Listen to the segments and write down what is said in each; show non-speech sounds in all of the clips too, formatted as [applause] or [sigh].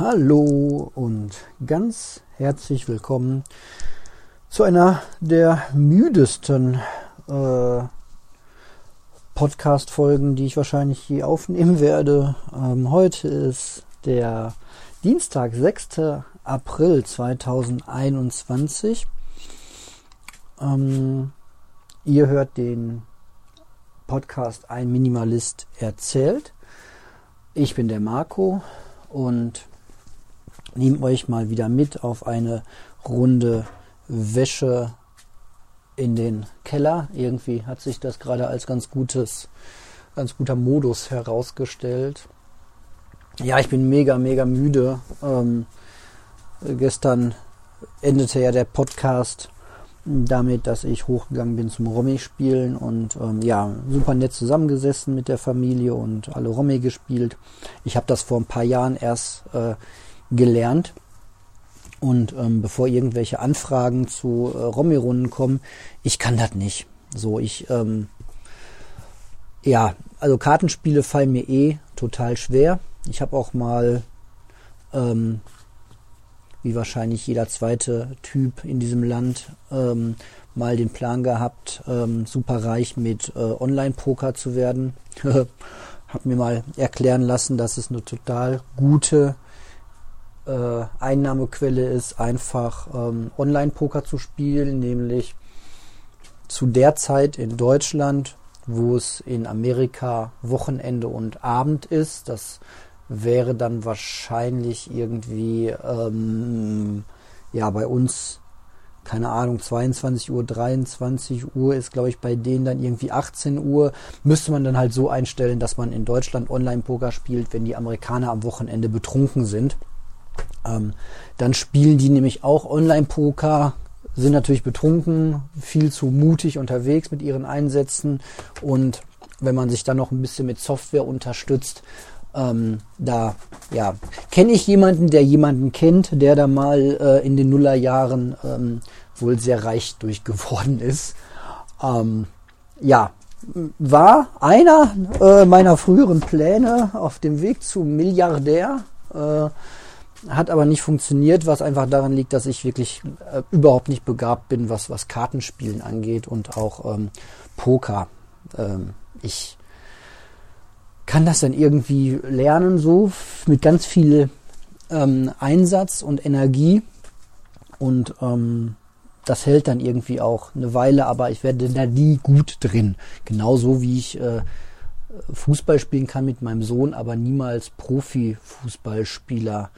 Hallo und ganz herzlich willkommen zu einer der müdesten äh, Podcast-Folgen, die ich wahrscheinlich je aufnehmen werde. Ähm, heute ist der Dienstag, 6. April 2021. Ähm, ihr hört den Podcast Ein Minimalist erzählt. Ich bin der Marco und nehme euch mal wieder mit auf eine Runde Wäsche in den Keller. Irgendwie hat sich das gerade als ganz gutes, ganz guter Modus herausgestellt. Ja, ich bin mega, mega müde. Ähm, gestern endete ja der Podcast damit, dass ich hochgegangen bin zum Romy-Spielen und ähm, ja, super nett zusammengesessen mit der Familie und alle Romy gespielt. Ich habe das vor ein paar Jahren erst äh, gelernt. Und ähm, bevor irgendwelche Anfragen zu äh, Romy-Runden kommen, ich kann das nicht. So, ich, ähm, ja, also Kartenspiele fallen mir eh total schwer. Ich habe auch mal ähm, wie wahrscheinlich jeder zweite Typ in diesem Land, ähm, mal den Plan gehabt, ähm, super reich mit äh, Online-Poker zu werden. [laughs] Hab mir mal erklären lassen, dass es eine total gute äh, Einnahmequelle ist, einfach ähm, Online-Poker zu spielen, nämlich zu der Zeit in Deutschland, wo es in Amerika Wochenende und Abend ist. Das wäre dann wahrscheinlich irgendwie, ähm, ja, bei uns, keine Ahnung, 22 Uhr, 23 Uhr ist, glaube ich, bei denen dann irgendwie 18 Uhr. Müsste man dann halt so einstellen, dass man in Deutschland Online-Poker spielt, wenn die Amerikaner am Wochenende betrunken sind. Ähm, dann spielen die nämlich auch Online-Poker, sind natürlich betrunken, viel zu mutig unterwegs mit ihren Einsätzen und wenn man sich dann noch ein bisschen mit Software unterstützt, ähm, da ja, kenne ich jemanden, der jemanden kennt, der da mal äh, in den Nullerjahren ähm, wohl sehr reich durchgeworden ist. Ähm, ja, war einer äh, meiner früheren Pläne auf dem Weg zum Milliardär. Äh, hat aber nicht funktioniert, was einfach daran liegt, dass ich wirklich äh, überhaupt nicht begabt bin, was, was Kartenspielen angeht und auch ähm, Poker. Ähm, ich kann das dann irgendwie lernen, so mit ganz viel ähm, Einsatz und Energie. Und ähm, das hält dann irgendwie auch eine Weile, aber ich werde da nie gut drin. Genauso wie ich äh, Fußball spielen kann mit meinem Sohn, aber niemals Profi-Fußballspieler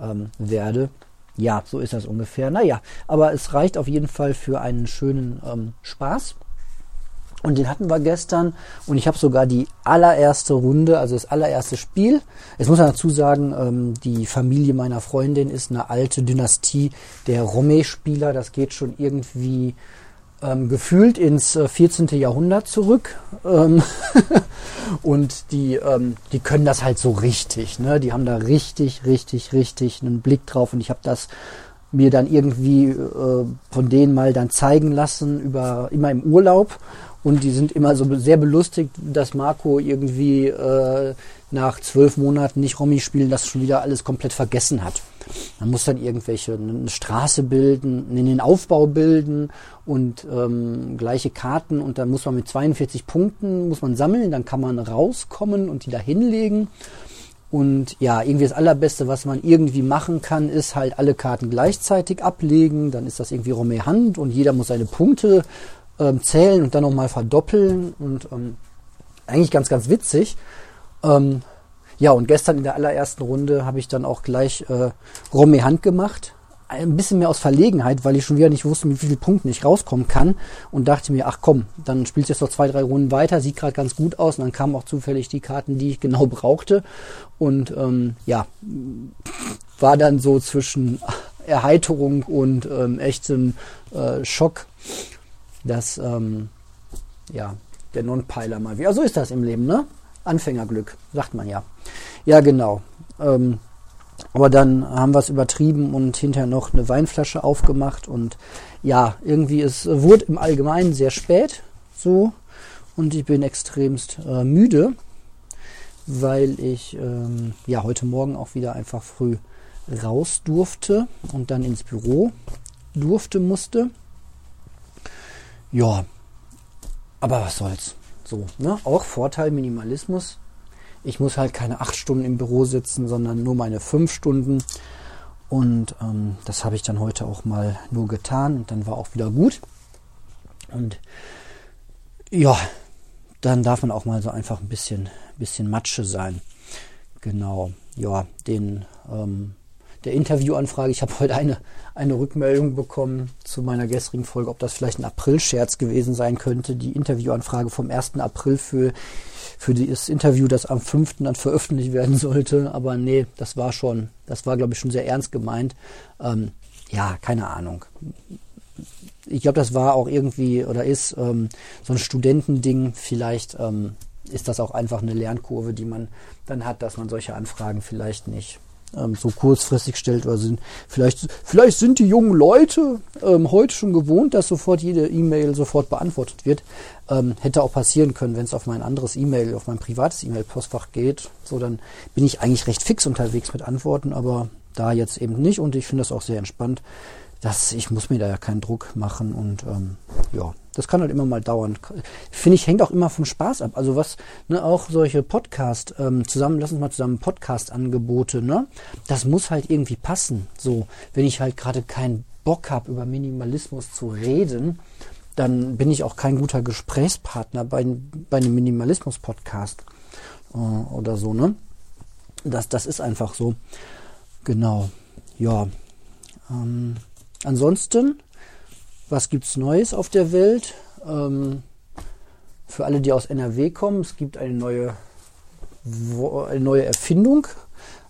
ähm, werde. Ja, so ist das ungefähr. Naja, aber es reicht auf jeden Fall für einen schönen ähm, Spaß. Und den hatten wir gestern und ich habe sogar die allererste Runde, also das allererste Spiel. Jetzt muss man dazu sagen, ähm, die Familie meiner Freundin ist eine alte Dynastie der Romé-Spieler. Das geht schon irgendwie ähm, gefühlt ins äh, 14. Jahrhundert zurück. Ähm [laughs] und die, ähm, die können das halt so richtig. Ne? Die haben da richtig, richtig, richtig einen Blick drauf. Und ich habe das mir dann irgendwie äh, von denen mal dann zeigen lassen über immer im Urlaub und die sind immer so sehr belustigt, dass Marco irgendwie äh, nach zwölf Monaten nicht Romy spielen, das schon wieder alles komplett vergessen hat. Man muss dann irgendwelche eine Straße bilden, den Aufbau bilden und ähm, gleiche Karten und dann muss man mit 42 Punkten muss man sammeln, dann kann man rauskommen und die da hinlegen. Und ja, irgendwie das Allerbeste, was man irgendwie machen kann, ist halt alle Karten gleichzeitig ablegen. Dann ist das irgendwie Romé Hand und jeder muss seine Punkte ähm, zählen und dann nochmal verdoppeln und ähm, eigentlich ganz, ganz witzig. Ähm, ja, und gestern in der allerersten Runde habe ich dann auch gleich äh, Romy Hand gemacht. Ein bisschen mehr aus Verlegenheit, weil ich schon wieder nicht wusste, mit wie vielen Punkten ich rauskommen kann. Und dachte mir, ach komm, dann spielst du jetzt noch zwei, drei Runden weiter, sieht gerade ganz gut aus. Und dann kamen auch zufällig die Karten, die ich genau [laughs] brauchte. Und ähm, ja, war dann so zwischen [laughs] Erheiterung und ähm, echtem äh, Schock dass ähm, ja, der Non-Piler mal wieder. So ist das im Leben, ne? Anfängerglück, sagt man ja. Ja, genau. Ähm, aber dann haben wir es übertrieben und hinterher noch eine Weinflasche aufgemacht und ja, irgendwie es wurde im Allgemeinen sehr spät so und ich bin extremst äh, müde, weil ich ähm, ja heute Morgen auch wieder einfach früh raus durfte und dann ins Büro durfte, musste. Ja, aber was soll's. So, ne? Auch Vorteil Minimalismus. Ich muss halt keine acht Stunden im Büro sitzen, sondern nur meine fünf Stunden. Und ähm, das habe ich dann heute auch mal nur getan und dann war auch wieder gut. Und ja, dann darf man auch mal so einfach ein bisschen, bisschen Matsche sein. Genau, ja, den ähm, der Interviewanfrage. Ich habe heute eine, eine Rückmeldung bekommen zu meiner gestrigen Folge, ob das vielleicht ein April-Scherz gewesen sein könnte. Die Interviewanfrage vom 1. April für, für das Interview, das am 5. dann veröffentlicht werden sollte. Aber nee, das war schon, das war glaube ich schon sehr ernst gemeint. Ähm, ja, keine Ahnung. Ich glaube, das war auch irgendwie oder ist ähm, so ein Studentending. Vielleicht ähm, ist das auch einfach eine Lernkurve, die man dann hat, dass man solche Anfragen vielleicht nicht ähm, so kurzfristig stellt oder sind. Vielleicht, vielleicht sind die jungen Leute ähm, heute schon gewohnt, dass sofort jede E-Mail sofort beantwortet wird. Ähm, hätte auch passieren können, wenn es auf mein anderes E-Mail, auf mein privates E-Mail-Postfach geht. So, dann bin ich eigentlich recht fix unterwegs mit Antworten, aber da jetzt eben nicht und ich finde das auch sehr entspannt das, ich muss mir da ja keinen Druck machen und ähm, ja, das kann halt immer mal dauern. Finde ich, hängt auch immer vom Spaß ab. Also was, ne, auch solche Podcast, ähm, zusammen, lass uns mal zusammen Podcast-Angebote, ne? Das muss halt irgendwie passen. So, wenn ich halt gerade keinen Bock habe, über Minimalismus zu reden, dann bin ich auch kein guter Gesprächspartner bei, bei einem Minimalismus-Podcast äh, oder so, ne? Das, das ist einfach so. Genau. Ja. Ähm, Ansonsten, was gibt's Neues auf der Welt? Ähm, für alle, die aus NRW kommen, es gibt eine neue, eine neue Erfindung,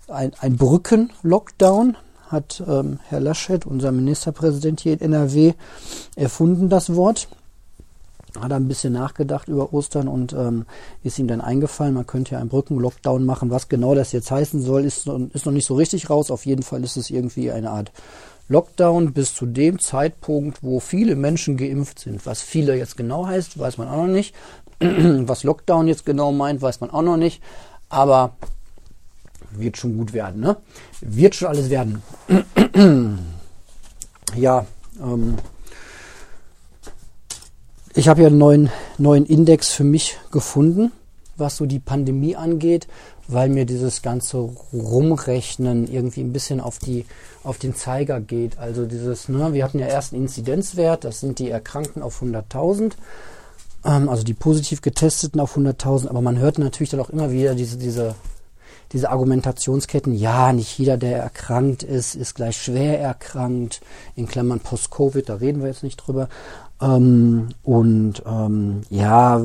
ein, ein Brücken-Lockdown hat ähm, Herr Laschet, unser Ministerpräsident hier in NRW, erfunden, das Wort. Hat er ein bisschen nachgedacht über Ostern und ähm, ist ihm dann eingefallen, man könnte ja einen Brücken-Lockdown machen. Was genau das jetzt heißen soll, ist, ist noch nicht so richtig raus. Auf jeden Fall ist es irgendwie eine Art Lockdown bis zu dem Zeitpunkt, wo viele Menschen geimpft sind. Was viele jetzt genau heißt, weiß man auch noch nicht. [clears throat] Was Lockdown jetzt genau meint, weiß man auch noch nicht. Aber wird schon gut werden, ne? Wird schon alles werden. [clears throat] ja, ähm, ich habe ja einen neuen, neuen Index für mich gefunden, was so die Pandemie angeht weil mir dieses ganze Rumrechnen irgendwie ein bisschen auf die auf den Zeiger geht. Also dieses, ne, wir hatten ja erst einen Inzidenzwert, das sind die Erkrankten auf 100.000, ähm, also die positiv getesteten auf 100.000, aber man hört natürlich dann auch immer wieder diese diese diese Argumentationsketten, ja, nicht jeder, der erkrankt ist, ist gleich schwer erkrankt, in Klammern Post-Covid, da reden wir jetzt nicht drüber. Ähm, und ähm, ja,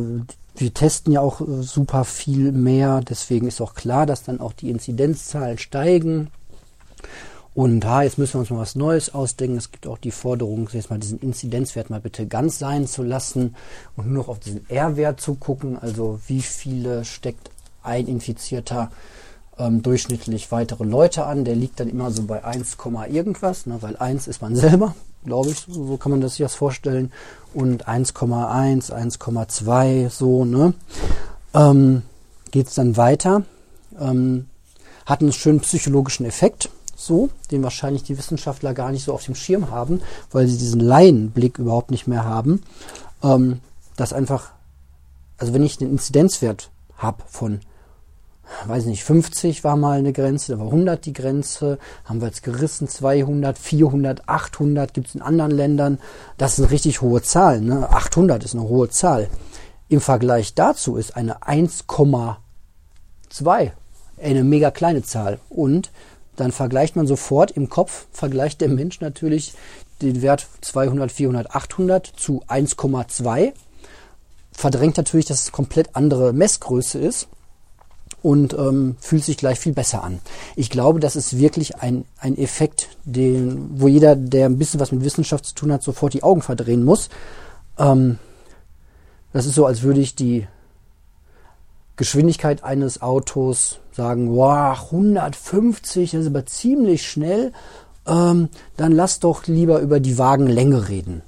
wir testen ja auch äh, super viel mehr, deswegen ist auch klar, dass dann auch die Inzidenzzahlen steigen. Und ha, jetzt müssen wir uns mal was Neues ausdenken. Es gibt auch die Forderung, jetzt mal diesen Inzidenzwert mal bitte ganz sein zu lassen und nur noch auf diesen R-Wert zu gucken. Also wie viele steckt ein Infizierter ähm, durchschnittlich weitere Leute an. Der liegt dann immer so bei 1, irgendwas, ne, weil 1 ist man selber, glaube ich, so, kann man das sich das vorstellen. Und 1,1, 1,2, so, ne? Ähm, Geht es dann weiter. Ähm, hat einen schönen psychologischen Effekt, so, den wahrscheinlich die Wissenschaftler gar nicht so auf dem Schirm haben, weil sie diesen Laienblick überhaupt nicht mehr haben. Ähm, dass einfach, also wenn ich einen Inzidenzwert habe von weiß nicht, 50 war mal eine Grenze, da war 100 die Grenze, haben wir jetzt gerissen, 200, 400, 800 gibt es in anderen Ländern. Das sind richtig hohe Zahlen. Ne? 800 ist eine hohe Zahl. Im Vergleich dazu ist eine 1,2 eine mega kleine Zahl. Und dann vergleicht man sofort im Kopf, vergleicht der Mensch natürlich den Wert 200, 400, 800 zu 1,2. Verdrängt natürlich, dass es komplett andere Messgröße ist und ähm, fühlt sich gleich viel besser an. Ich glaube, das ist wirklich ein, ein Effekt, den, wo jeder, der ein bisschen was mit Wissenschaft zu tun hat, sofort die Augen verdrehen muss. Ähm, das ist so, als würde ich die Geschwindigkeit eines Autos sagen, wow, 150, das ist aber ziemlich schnell. Ähm, dann lass doch lieber über die Wagenlänge reden.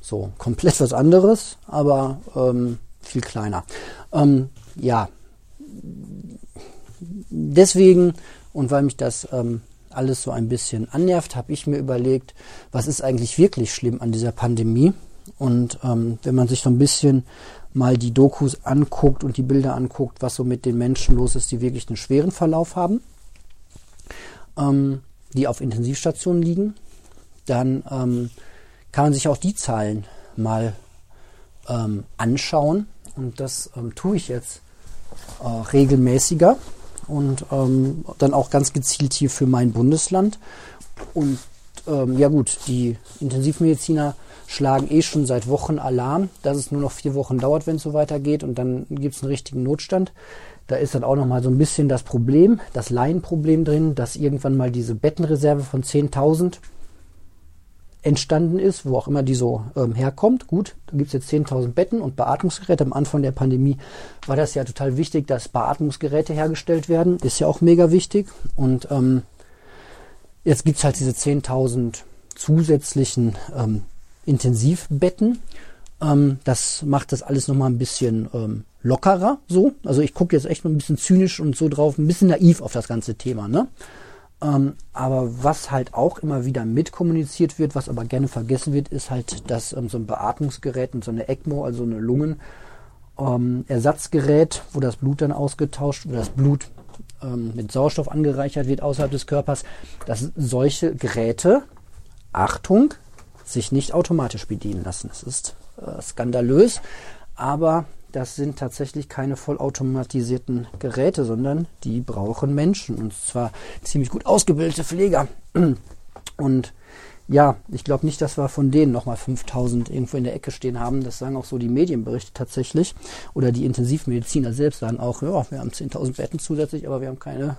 So, komplett was anderes, aber ähm, viel kleiner. Ähm, ja, deswegen und weil mich das ähm, alles so ein bisschen annervt, habe ich mir überlegt, was ist eigentlich wirklich schlimm an dieser Pandemie? Und ähm, wenn man sich so ein bisschen mal die Dokus anguckt und die Bilder anguckt, was so mit den Menschen los ist, die wirklich einen schweren Verlauf haben, ähm, die auf Intensivstationen liegen, dann ähm, kann man sich auch die Zahlen mal ähm, anschauen. Und das ähm, tue ich jetzt äh, regelmäßiger und ähm, dann auch ganz gezielt hier für mein Bundesland. Und ähm, ja gut, die Intensivmediziner schlagen eh schon seit Wochen Alarm, dass es nur noch vier Wochen dauert, wenn es so weitergeht und dann gibt es einen richtigen Notstand. Da ist dann auch nochmal so ein bisschen das Problem, das Laienproblem drin, dass irgendwann mal diese Bettenreserve von 10.000 entstanden ist, wo auch immer die so ähm, herkommt. Gut, da gibt es jetzt 10.000 Betten und Beatmungsgeräte. Am Anfang der Pandemie war das ja total wichtig, dass Beatmungsgeräte hergestellt werden. Ist ja auch mega wichtig. Und ähm, jetzt gibt es halt diese 10.000 zusätzlichen ähm, Intensivbetten. Ähm, das macht das alles nochmal ein bisschen ähm, lockerer. So, also ich gucke jetzt echt mal ein bisschen zynisch und so drauf, ein bisschen naiv auf das ganze Thema. Ne? Ähm, aber was halt auch immer wieder mitkommuniziert wird, was aber gerne vergessen wird, ist halt, dass ähm, so ein Beatmungsgerät und so eine ECMO, also eine Lungenersatzgerät, ähm, wo das Blut dann ausgetauscht, wo das Blut ähm, mit Sauerstoff angereichert wird außerhalb des Körpers, dass solche Geräte, Achtung, sich nicht automatisch bedienen lassen. Das ist äh, skandalös, aber das sind tatsächlich keine vollautomatisierten Geräte, sondern die brauchen Menschen und zwar ziemlich gut ausgebildete Pfleger. [clears throat] Und ja, ich glaube nicht, dass wir von denen nochmal 5000 irgendwo in der Ecke stehen haben. Das sagen auch so die Medienberichte tatsächlich. Oder die Intensivmediziner selbst sagen auch, ja, wir haben 10.000 Betten zusätzlich, aber wir haben keine,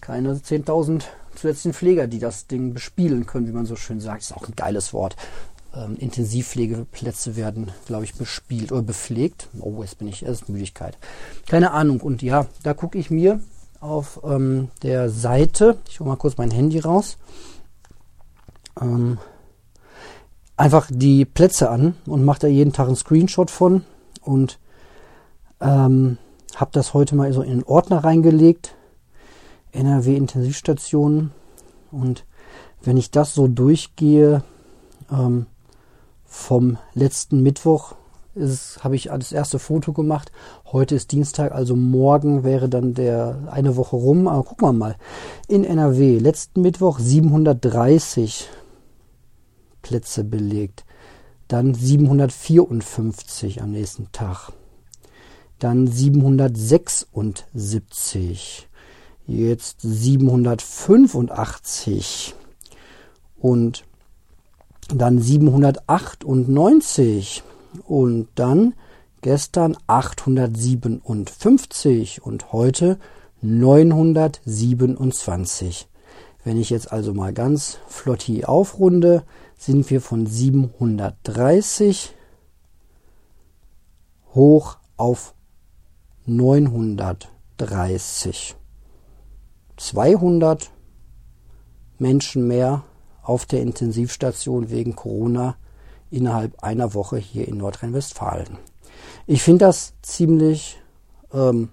keine 10.000 zusätzlichen Pfleger, die das Ding bespielen können, wie man so schön sagt. Ist auch ein geiles Wort ähm, Intensivpflegeplätze werden, glaube ich, bespielt oder bepflegt. Oh, jetzt bin ich, erst Müdigkeit. Keine Ahnung. Und ja, da gucke ich mir auf ähm, der Seite, ich hole mal kurz mein Handy raus, ähm, einfach die Plätze an und mache da jeden Tag einen Screenshot von und ähm, habe das heute mal so in den Ordner reingelegt. NRW Intensivstationen und wenn ich das so durchgehe, ähm, vom letzten Mittwoch habe ich das erste Foto gemacht. Heute ist Dienstag, also morgen wäre dann der eine Woche rum. Aber gucken wir mal. In NRW, letzten Mittwoch 730 Plätze belegt. Dann 754 am nächsten Tag. Dann 776. Jetzt 785. Und dann 798 und dann gestern 857 und heute 927. Wenn ich jetzt also mal ganz flott hier aufrunde, sind wir von 730 hoch auf 930. 200 Menschen mehr auf der Intensivstation wegen Corona innerhalb einer Woche hier in Nordrhein-Westfalen. Ich finde das ziemlich ähm,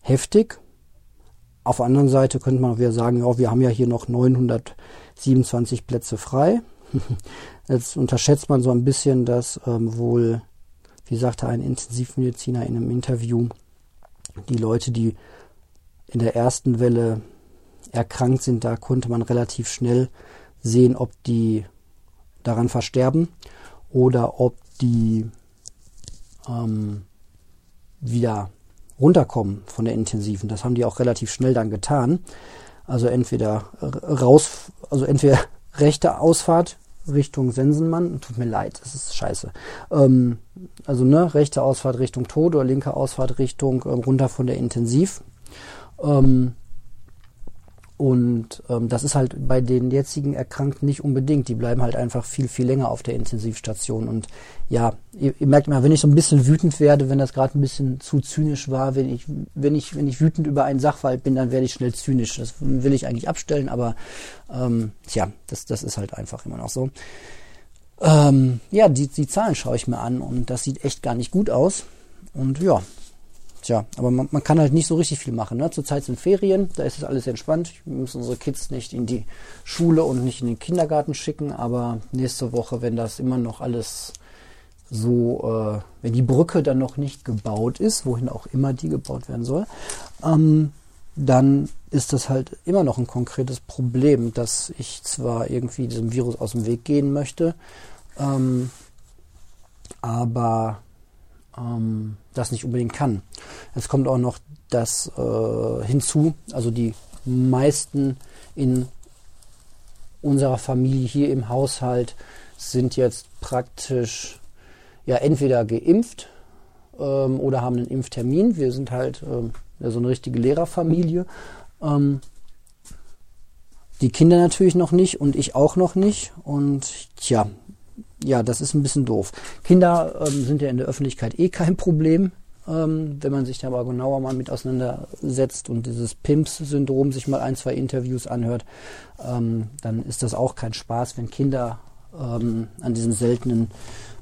heftig. Auf der anderen Seite könnte man wieder sagen, ja, wir haben ja hier noch 927 Plätze frei. [laughs] Jetzt unterschätzt man so ein bisschen, dass ähm, wohl, wie sagte ein Intensivmediziner in einem Interview, die Leute, die in der ersten Welle erkrankt sind, da konnte man relativ schnell sehen, ob die daran versterben oder ob die ähm, wieder runterkommen von der intensiven. Das haben die auch relativ schnell dann getan. Also entweder raus, also entweder [laughs] rechte Ausfahrt Richtung Sensenmann. Tut mir leid, das ist scheiße. Ähm, also ne, rechte Ausfahrt Richtung Tod oder linke Ausfahrt Richtung äh, runter von der Intensiv. Ähm, und ähm, das ist halt bei den jetzigen Erkrankten nicht unbedingt. Die bleiben halt einfach viel, viel länger auf der Intensivstation. Und ja, ihr, ihr merkt mal, wenn ich so ein bisschen wütend werde, wenn das gerade ein bisschen zu zynisch war, wenn ich, wenn ich, wenn ich wütend über einen Sachverhalt bin, dann werde ich schnell zynisch. Das will ich eigentlich abstellen, aber ähm, tja, das, das ist halt einfach immer noch so. Ähm, ja, die, die Zahlen schaue ich mir an und das sieht echt gar nicht gut aus. Und ja, tja, aber man, man, kann halt nicht so richtig viel machen. Ne? Zurzeit sind Ferien, da ist es alles entspannt. Wir müssen unsere Kids nicht in die Schule und nicht in den Kindergarten schicken, aber nächste Woche, wenn das immer noch alles so, äh, wenn die Brücke dann noch nicht gebaut ist, wohin auch immer die gebaut werden soll, ähm, dann ist das halt immer noch ein konkretes Problem, dass ich zwar irgendwie diesem Virus aus dem Weg gehen möchte, ähm, aber ähm, das nicht unbedingt kann. Es kommt auch noch das äh, hinzu, also die meisten in unserer Familie hier im Haushalt sind jetzt praktisch ja entweder geimpft ähm, oder haben einen Impftermin. Wir sind halt ähm, so eine richtige Lehrerfamilie. Ähm, die Kinder natürlich noch nicht und ich auch noch nicht. Und tja, ja, das ist ein bisschen doof. Kinder ähm, sind ja in der Öffentlichkeit eh kein Problem. Ähm, wenn man sich da aber genauer mal mit auseinandersetzt und dieses PIMS-Syndrom sich mal ein, zwei Interviews anhört, ähm, dann ist das auch kein Spaß, wenn Kinder ähm, an diesem seltenen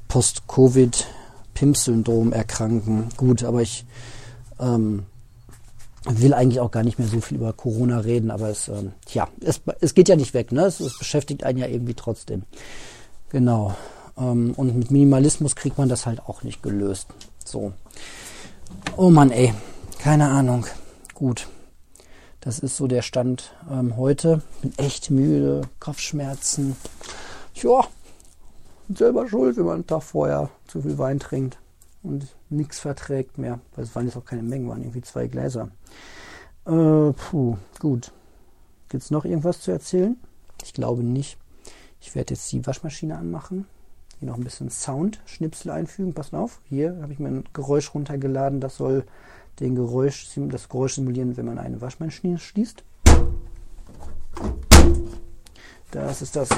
Post-Covid-PIMS-Syndrom erkranken. Gut, aber ich ähm, will eigentlich auch gar nicht mehr so viel über Corona reden, aber es, ähm, tja, es, es geht ja nicht weg, ne? Es, es beschäftigt einen ja irgendwie trotzdem. Genau. Ähm, und mit Minimalismus kriegt man das halt auch nicht gelöst. So. Oh Mann, ey. Keine Ahnung. Gut. Das ist so der Stand ähm, heute. Bin echt müde, Kopfschmerzen. Tja, selber schuld, wenn man einen Tag vorher zu viel Wein trinkt und nichts verträgt mehr. Weil es waren jetzt auch keine Mengen, waren irgendwie zwei Gläser. Äh, puh, gut. Gibt es noch irgendwas zu erzählen? Ich glaube nicht. Ich werde jetzt die Waschmaschine anmachen. Hier noch ein bisschen Sound-Schnipsel einfügen. Pass auf, hier habe ich mir ein Geräusch runtergeladen. Das soll den Geräusch, das Geräusch simulieren, wenn man eine Waschmaschine schließt. Das ist das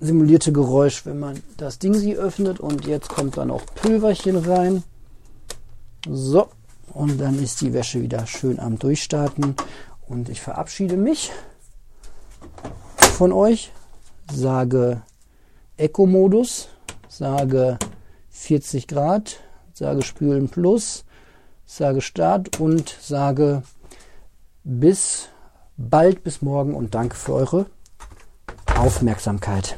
simulierte Geräusch, wenn man das Ding sie öffnet. Und jetzt kommt dann auch Pülverchen rein. So, und dann ist die Wäsche wieder schön am Durchstarten. Und ich verabschiede mich von euch sage Eco-Modus, sage 40 Grad, sage Spülen Plus, sage Start und sage bis bald, bis morgen und danke für eure Aufmerksamkeit.